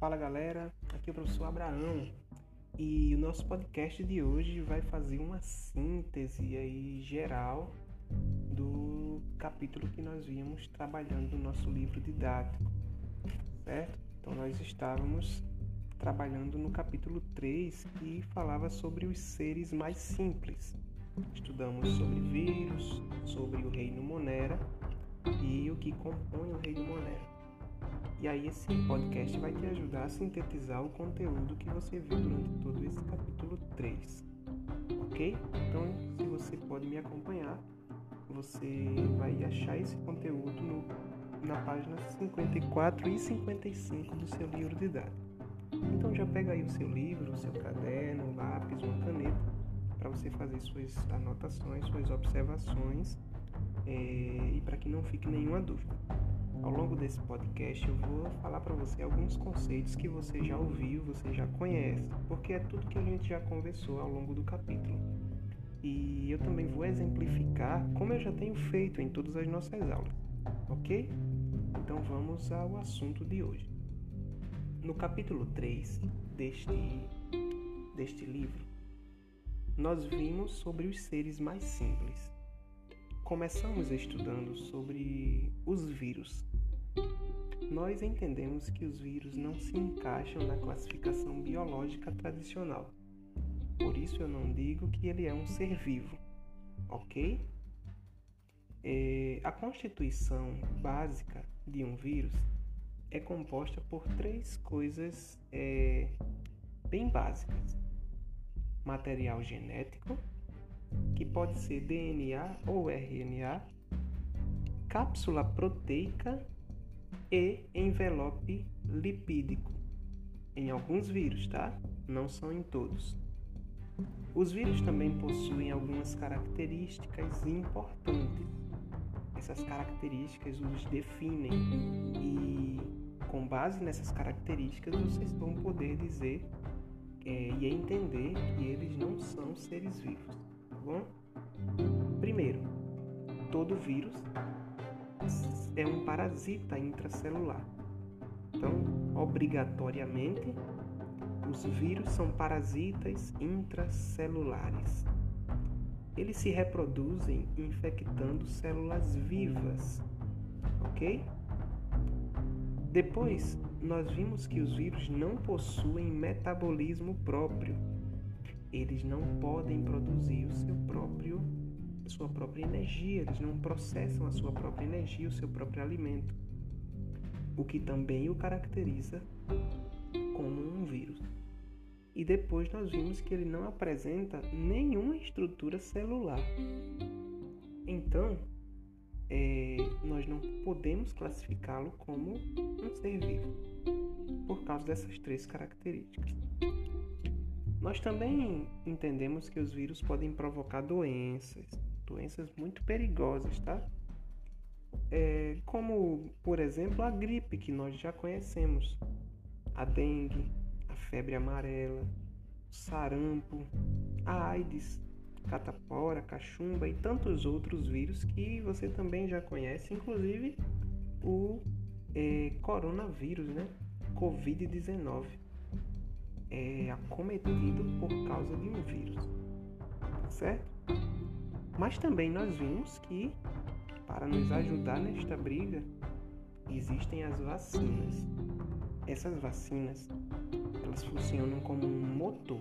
Fala galera, aqui é o professor Abraão e o nosso podcast de hoje vai fazer uma síntese aí geral do capítulo que nós víamos trabalhando no nosso livro didático, certo? Então nós estávamos trabalhando no capítulo 3 que falava sobre os seres mais simples. Estudamos sobre vírus, sobre o reino Monera e o que compõe o reino Monera. E aí esse podcast vai te ajudar a sintetizar o conteúdo que você viu durante todo esse capítulo 3. Ok? Então, se você pode me acompanhar, você vai achar esse conteúdo no, na página 54 e 55 do seu livro didático. Então já pega aí o seu livro, o seu caderno, um lápis, uma caneta, para você fazer suas anotações, suas observações é, e para que não fique nenhuma dúvida. Ao longo desse podcast eu vou falar para você alguns conceitos que você já ouviu, você já conhece, porque é tudo que a gente já conversou ao longo do capítulo. E eu também vou exemplificar como eu já tenho feito em todas as nossas aulas, ok? Então vamos ao assunto de hoje. No capítulo 3 deste, deste livro, nós vimos sobre os seres mais simples. Começamos estudando sobre os vírus, nós entendemos que os vírus não se encaixam na classificação biológica tradicional. Por isso eu não digo que ele é um ser vivo, ok? É, a constituição básica de um vírus é composta por três coisas é, bem básicas: material genético, que pode ser DNA ou RNA, cápsula proteica e envelope lipídico. Em alguns vírus, tá? Não são em todos. Os vírus também possuem algumas características importantes. Essas características os definem e, com base nessas características, vocês vão poder dizer é, e entender que eles não são seres vivos, bom? Primeiro, todo vírus é um parasita intracelular. Então, obrigatoriamente, os vírus são parasitas intracelulares. Eles se reproduzem infectando células vivas, ok? Depois, nós vimos que os vírus não possuem metabolismo próprio. Eles não podem produzir o seu próprio sua própria energia, eles não processam a sua própria energia, o seu próprio alimento, o que também o caracteriza como um vírus. E depois nós vimos que ele não apresenta nenhuma estrutura celular. Então, é, nós não podemos classificá-lo como um ser vivo, por causa dessas três características. Nós também entendemos que os vírus podem provocar doenças, doenças muito perigosas, tá? É, como, por exemplo, a gripe que nós já conhecemos, a dengue, a febre amarela, o sarampo, a AIDS, catapora, cachumba e tantos outros vírus que você também já conhece, inclusive o é, coronavírus, né? Covid-19 é acometido por causa de um vírus, certo? Mas também nós vimos que, para nos ajudar nesta briga, existem as vacinas. Essas vacinas, elas funcionam como um motor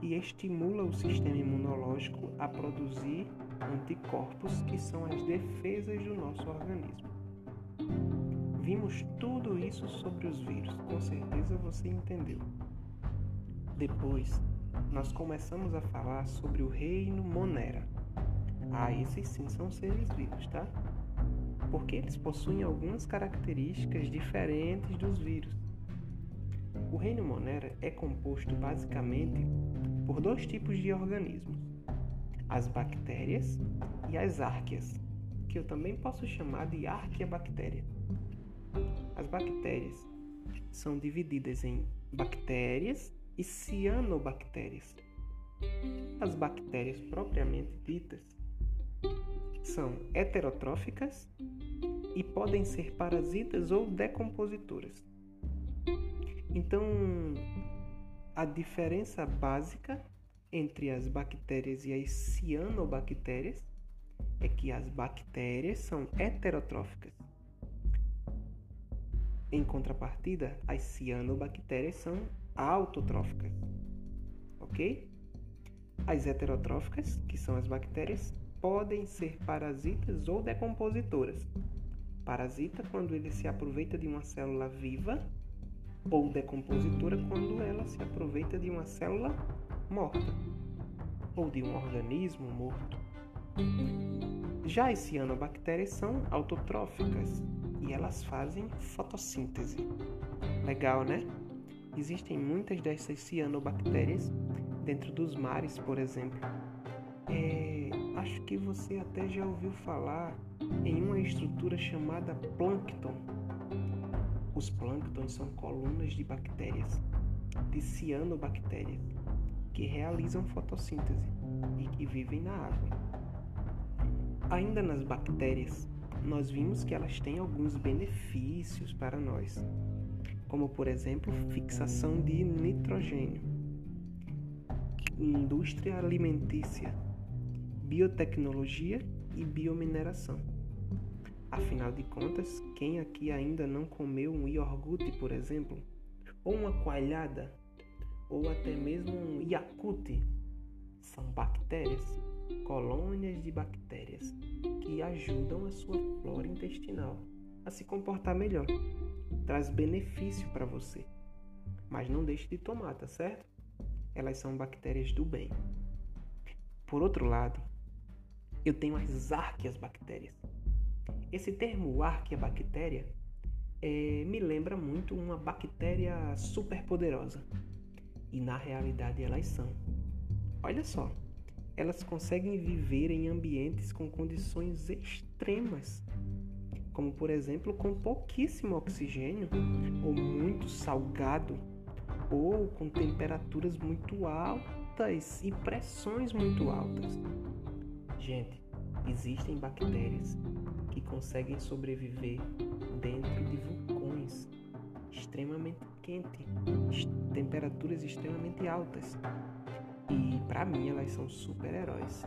e estimula o sistema imunológico a produzir anticorpos que são as defesas do nosso organismo. Vimos tudo isso sobre os vírus, com certeza você entendeu. Depois, nós começamos a falar sobre o reino Monera. Ah, esses sim são seres vivos, tá? Porque eles possuem algumas características diferentes dos vírus. O reino Monera é composto basicamente por dois tipos de organismos: as bactérias e as árqueas, que eu também posso chamar de arqueabactéria. As bactérias são divididas em bactérias e cianobactérias. As bactérias propriamente ditas são heterotróficas e podem ser parasitas ou decompositoras. Então, a diferença básica entre as bactérias e as cianobactérias é que as bactérias são heterotróficas. Em contrapartida, as cianobactérias são autotróficas. Ok? As heterotróficas, que são as bactérias, podem ser parasitas ou decompositoras. Parasita quando ele se aproveita de uma célula viva ou decompositora quando ela se aproveita de uma célula morta ou de um organismo morto. Já as cianobactérias são autotróficas e elas fazem fotossíntese. Legal, né? Existem muitas dessas cianobactérias dentro dos mares, por exemplo. É, acho que você até já ouviu falar em uma estrutura chamada plâncton. Os plânctons são colunas de bactérias, de cianobactérias, que realizam fotossíntese e que vivem na água. Ainda nas bactérias, nós vimos que elas têm alguns benefícios para nós, como por exemplo, fixação de nitrogênio, indústria alimentícia, biotecnologia e biomineração. Afinal de contas, quem aqui ainda não comeu um iogurte, por exemplo, ou uma coalhada, ou até mesmo um iacute, são bactérias, colônias de bactérias que ajudam a sua flora intestinal a se comportar melhor. Traz benefício para você. Mas não deixe de tomar, tá certo? Elas são bactérias do bem. Por outro lado, eu tenho as arqueas bactérias. Esse termo arquea bactéria é, me lembra muito uma bactéria super poderosa. E na realidade elas são. Olha só, elas conseguem viver em ambientes com condições extremas, como por exemplo com pouquíssimo oxigênio, ou muito salgado, ou com temperaturas muito altas e pressões muito altas. Gente, existem bactérias que conseguem sobreviver dentro de vulcões extremamente quentes, temperaturas extremamente altas. E para mim elas são super-heróis.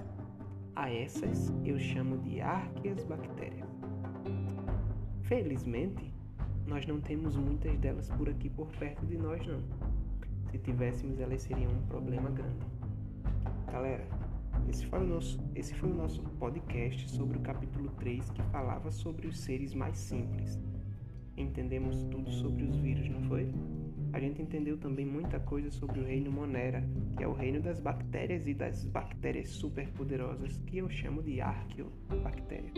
A essas eu chamo de arqueas bactérias. Felizmente, nós não temos muitas delas por aqui por perto de nós não. Se tivéssemos, elas seriam um problema grande. Galera, esse foi, o nosso, esse foi o nosso podcast sobre o capítulo 3 que falava sobre os seres mais simples. Entendemos tudo sobre os vírus, não foi? A gente entendeu também muita coisa sobre o reino Monera, que é o reino das bactérias e das bactérias superpoderosas, que eu chamo de arqueobactéria.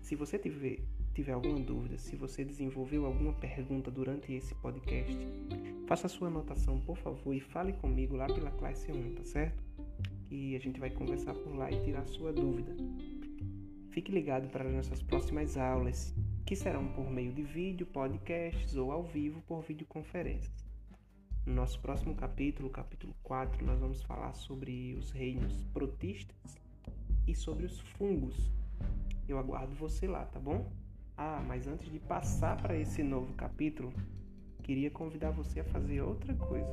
Se você tiver, tiver alguma dúvida, se você desenvolveu alguma pergunta durante esse podcast, faça sua anotação, por favor, e fale comigo lá pela classe 1, tá certo? que a gente vai conversar por lá e tirar sua dúvida. Fique ligado para as nossas próximas aulas, que serão por meio de vídeo, podcasts ou ao vivo por videoconferências. No nosso próximo capítulo, capítulo 4, nós vamos falar sobre os reinos protistas e sobre os fungos. Eu aguardo você lá, tá bom? Ah, mas antes de passar para esse novo capítulo, queria convidar você a fazer outra coisa.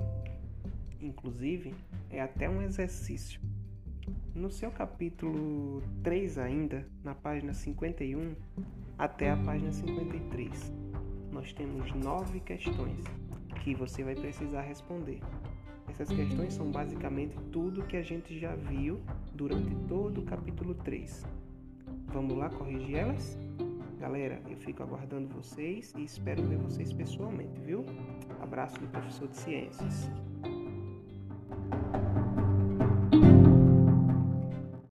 Inclusive, é até um exercício. No seu capítulo 3 ainda, na página 51 até a página 53, nós temos nove questões que você vai precisar responder. Essas questões são basicamente tudo que a gente já viu durante todo o capítulo 3. Vamos lá corrigir elas? Galera, eu fico aguardando vocês e espero ver vocês pessoalmente, viu? Abraço do professor de ciências.